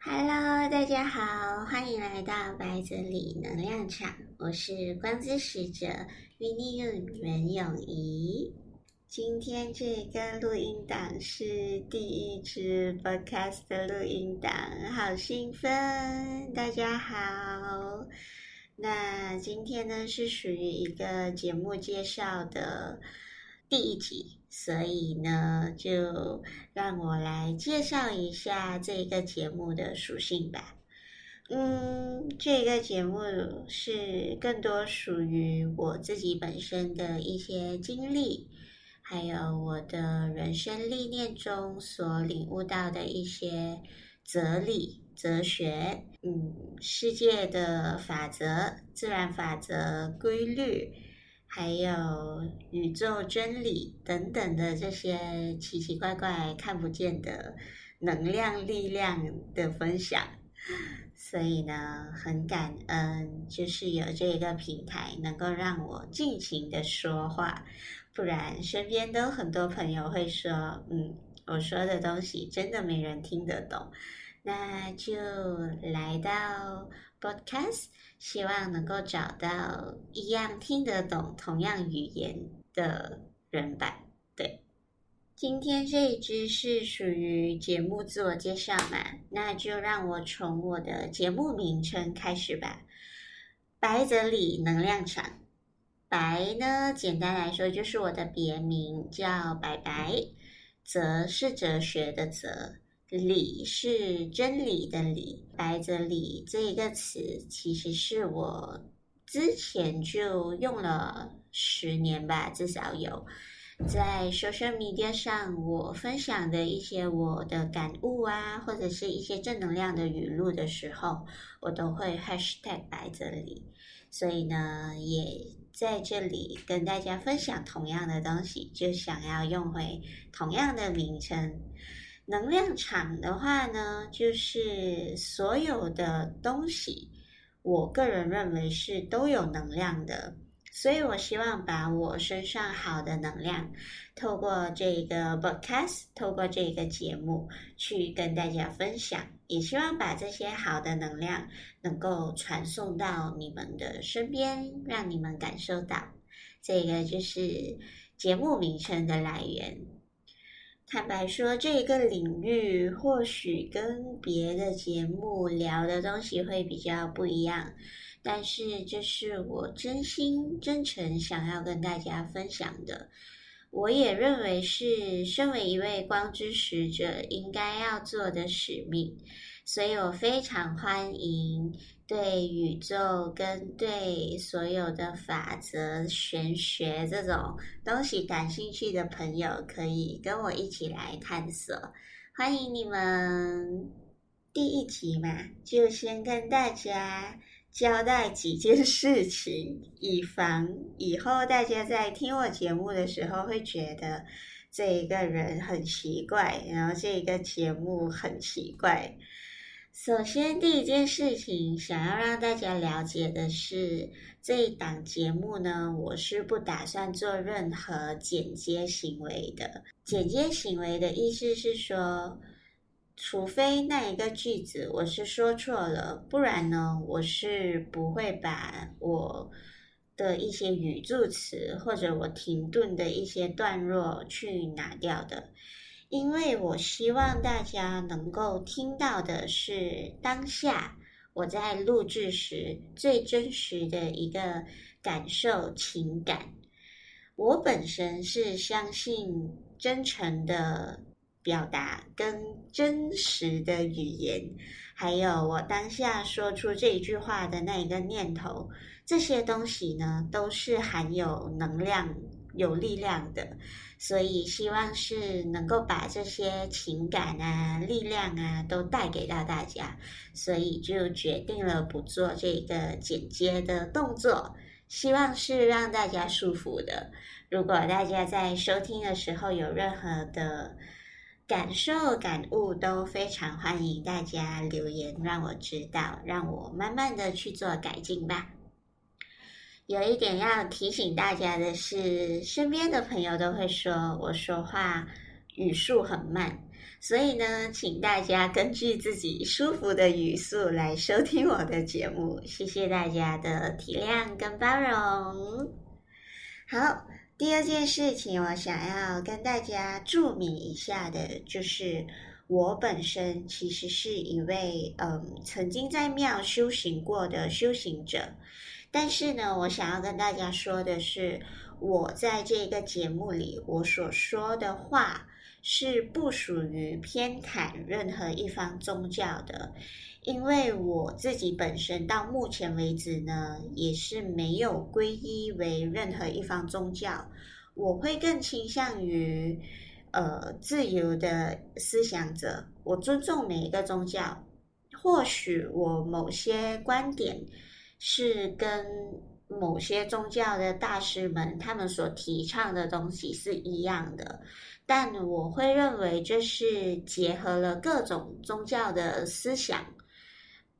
Hello，大家好，欢迎来到白泽里能量场，我是光之使者云尼用袁咏仪。今天这个录音档是第一支 Podcast 的录音档，好兴奋！大家好，那今天呢是属于一个节目介绍的第一集，所以呢就让我来介绍一下这个节目的属性吧。嗯，这个节目是更多属于我自己本身的一些经历。还有我的人生历练中所领悟到的一些哲理、哲学，嗯，世界的法则、自然法则、规律，还有宇宙真理等等的这些奇奇怪怪看不见的能量、力量的分享。所以呢，很感恩，就是有这个平台，能够让我尽情的说话。不然，身边都很多朋友会说：“嗯，我说的东西真的没人听得懂。”那就来到 Podcast，希望能够找到一样听得懂同样语言的人吧。对，今天这一支是属于节目自我介绍嘛？那就让我从我的节目名称开始吧。白泽里能量场。白呢，简单来说就是我的别名，叫白白。哲是哲学的哲，理是真理的理。白泽理这一个词，其实是我之前就用了十年吧，至少有在 social media 上，我分享的一些我的感悟啊，或者是一些正能量的语录的时候，我都会 hashtag 白泽理。所以呢，也。在这里跟大家分享同样的东西，就想要用回同样的名称。能量场的话呢，就是所有的东西，我个人认为是都有能量的。所以我希望把我身上好的能量，透过这个 broadcast，透过这个节目去跟大家分享，也希望把这些好的能量能够传送到你们的身边，让你们感受到。这个就是节目名称的来源。坦白说，这个领域或许跟别的节目聊的东西会比较不一样。但是，这是我真心真诚想要跟大家分享的。我也认为是身为一位光之使者应该要做的使命，所以我非常欢迎对宇宙跟对所有的法则、玄学这种东西感兴趣的朋友，可以跟我一起来探索。欢迎你们！第一集嘛，就先跟大家。交代几件事情，以防以后大家在听我节目的时候会觉得这一个人很奇怪，然后这一个节目很奇怪。首先，第一件事情想要让大家了解的是，这一档节目呢，我是不打算做任何剪接行为的。剪接行为的意思是说。除非那一个句子我是说错了，不然呢，我是不会把我的一些语助词或者我停顿的一些段落去拿掉的，因为我希望大家能够听到的是当下我在录制时最真实的一个感受情感。我本身是相信真诚的。表达跟真实的语言，还有我当下说出这一句话的那一个念头，这些东西呢，都是含有能量、有力量的。所以希望是能够把这些情感啊、力量啊，都带给到大家。所以就决定了不做这个剪接的动作，希望是让大家舒服的。如果大家在收听的时候有任何的，感受、感悟都非常欢迎大家留言，让我知道，让我慢慢的去做改进吧。有一点要提醒大家的是，身边的朋友都会说我说话语速很慢，所以呢，请大家根据自己舒服的语速来收听我的节目。谢谢大家的体谅跟包容。好，第二件事情我想要跟大家注明一下的，就是我本身其实是一位嗯曾经在庙修行过的修行者，但是呢，我想要跟大家说的是，我在这个节目里我所说的话。是不属于偏袒任何一方宗教的，因为我自己本身到目前为止呢，也是没有皈依为任何一方宗教。我会更倾向于呃自由的思想者，我尊重每一个宗教。或许我某些观点是跟某些宗教的大师们他们所提倡的东西是一样的。但我会认为这是结合了各种宗教的思想，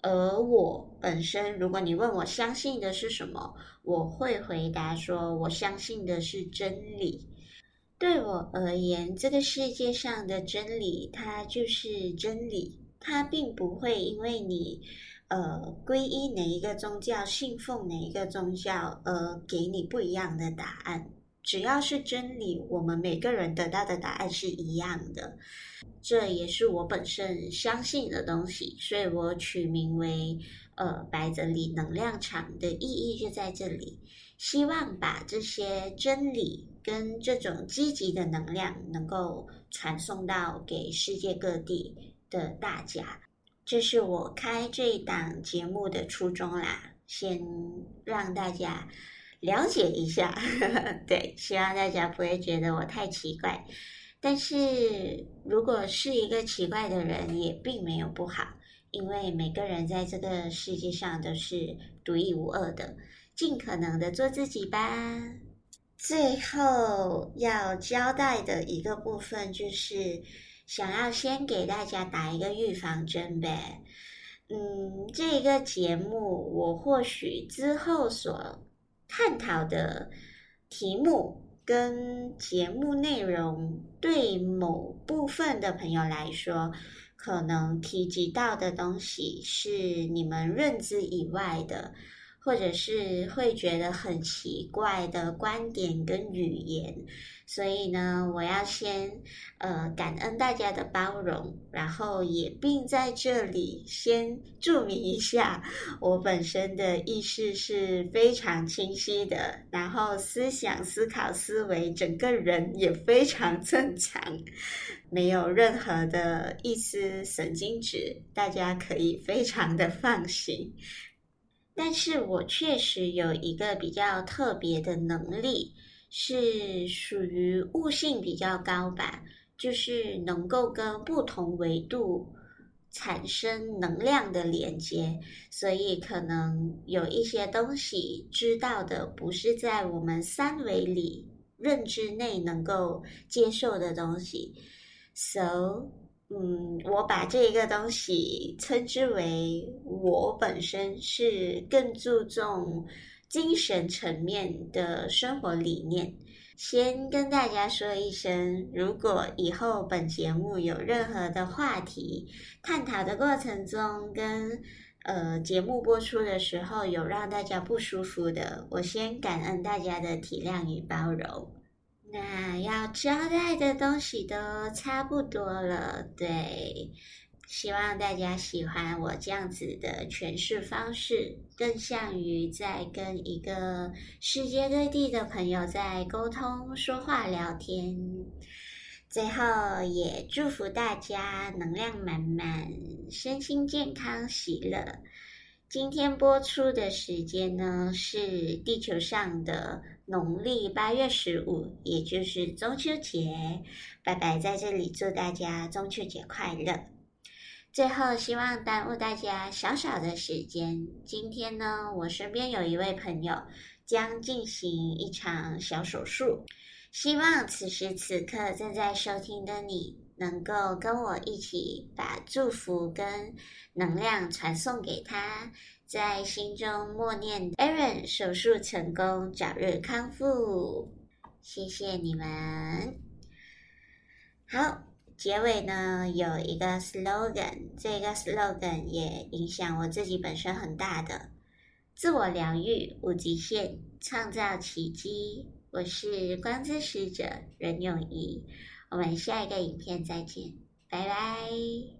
而我本身，如果你问我相信的是什么，我会回答说，我相信的是真理。对我而言，这个世界上的真理，它就是真理，它并不会因为你呃皈依哪一个宗教、信奉哪一个宗教而给你不一样的答案。只要是真理，我们每个人得到的答案是一样的，这也是我本身相信的东西，所以我取名为“呃白泽里能量场”的意义就在这里，希望把这些真理跟这种积极的能量能够传送到给世界各地的大家，这是我开这档节目的初衷啦，先让大家。了解一下，对，希望大家不会觉得我太奇怪。但是如果是一个奇怪的人，也并没有不好，因为每个人在这个世界上都是独一无二的，尽可能的做自己吧。最后要交代的一个部分，就是想要先给大家打一个预防针呗。嗯，这个节目我或许之后所。探讨的题目跟节目内容，对某部分的朋友来说，可能提及到的东西是你们认知以外的。或者是会觉得很奇怪的观点跟语言，所以呢，我要先呃感恩大家的包容，然后也并在这里先注明一下，我本身的意识是非常清晰的，然后思想、思考、思维，整个人也非常正常，没有任何的一丝神经质，大家可以非常的放心。但是我确实有一个比较特别的能力，是属于悟性比较高吧，就是能够跟不同维度产生能量的连接，所以可能有一些东西知道的不是在我们三维里认知内能够接受的东西，so。嗯，我把这一个东西称之为我本身是更注重精神层面的生活理念。先跟大家说一声，如果以后本节目有任何的话题探讨的过程中，跟呃节目播出的时候有让大家不舒服的，我先感恩大家的体谅与包容。那要交代的东西都差不多了，对，希望大家喜欢我这样子的诠释方式，更像于在跟一个世界各地的朋友在沟通、说话、聊天。最后也祝福大家能量满满，身心健康、喜乐。今天播出的时间呢，是地球上的农历八月十五，也就是中秋节。拜拜，在这里祝大家中秋节快乐。最后，希望耽误大家小小的时间。今天呢，我身边有一位朋友将进行一场小手术，希望此时此刻正在收听的你。能够跟我一起把祝福跟能量传送给他，在心中默念：Aaron 手术成功，早日康复。谢谢你们。好，结尾呢有一个 slogan，这个 slogan 也影响我自己本身很大的自我疗愈，无极限，创造奇迹。我是光之使者任永仪。我们下一个影片再见拜拜。